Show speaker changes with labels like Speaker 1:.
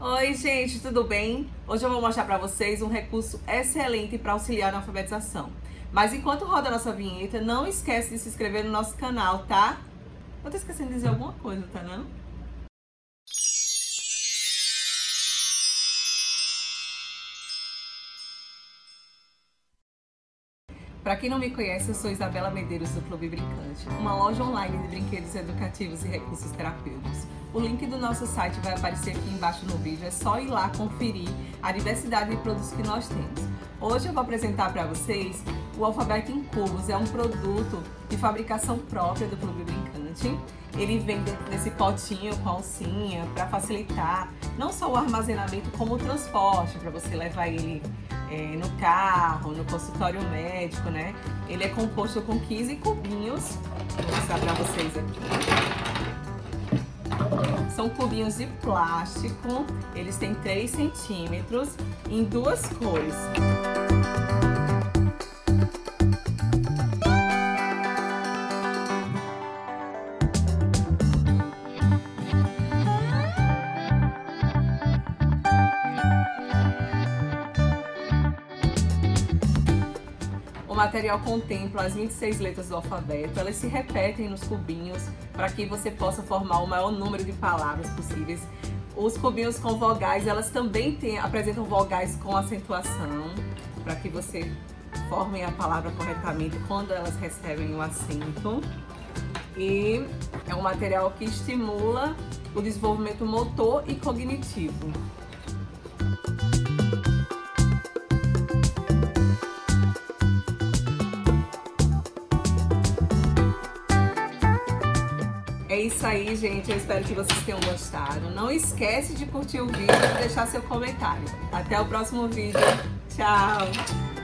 Speaker 1: Oi, gente, tudo bem? Hoje eu vou mostrar para vocês um recurso excelente para auxiliar na alfabetização. Mas enquanto roda a nossa vinheta, não esquece de se inscrever no nosso canal, tá? Eu tô esquecendo de dizer alguma coisa, tá não? Para quem não me conhece, eu sou Isabela Medeiros do Clube Brincante, uma loja online de brinquedos educativos e recursos terapêuticos. O link do nosso site vai aparecer aqui embaixo no vídeo, é só ir lá conferir a diversidade de produtos que nós temos. Hoje eu vou apresentar para vocês o Alfabeto em Cubos, é um produto de fabricação própria do Clube Brincante. Ele vem nesse potinho com alcinha para facilitar não só o armazenamento, como o transporte, para você levar ele é, no carro, no consultório médico, né? Ele é composto com 15 cubinhos. Vou mostrar para vocês aqui. São cubinhos de plástico, eles têm 3 centímetros, em duas cores. Material contempla as 26 letras do alfabeto, elas se repetem nos cubinhos para que você possa formar o maior número de palavras possíveis. Os cubinhos com vogais, elas também têm, apresentam vogais com acentuação, para que você forme a palavra corretamente quando elas recebem o acento. E é um material que estimula o desenvolvimento motor e cognitivo. É isso aí, gente. Eu espero que vocês tenham gostado. Não esquece de curtir o vídeo e deixar seu comentário. Até o próximo vídeo. Tchau!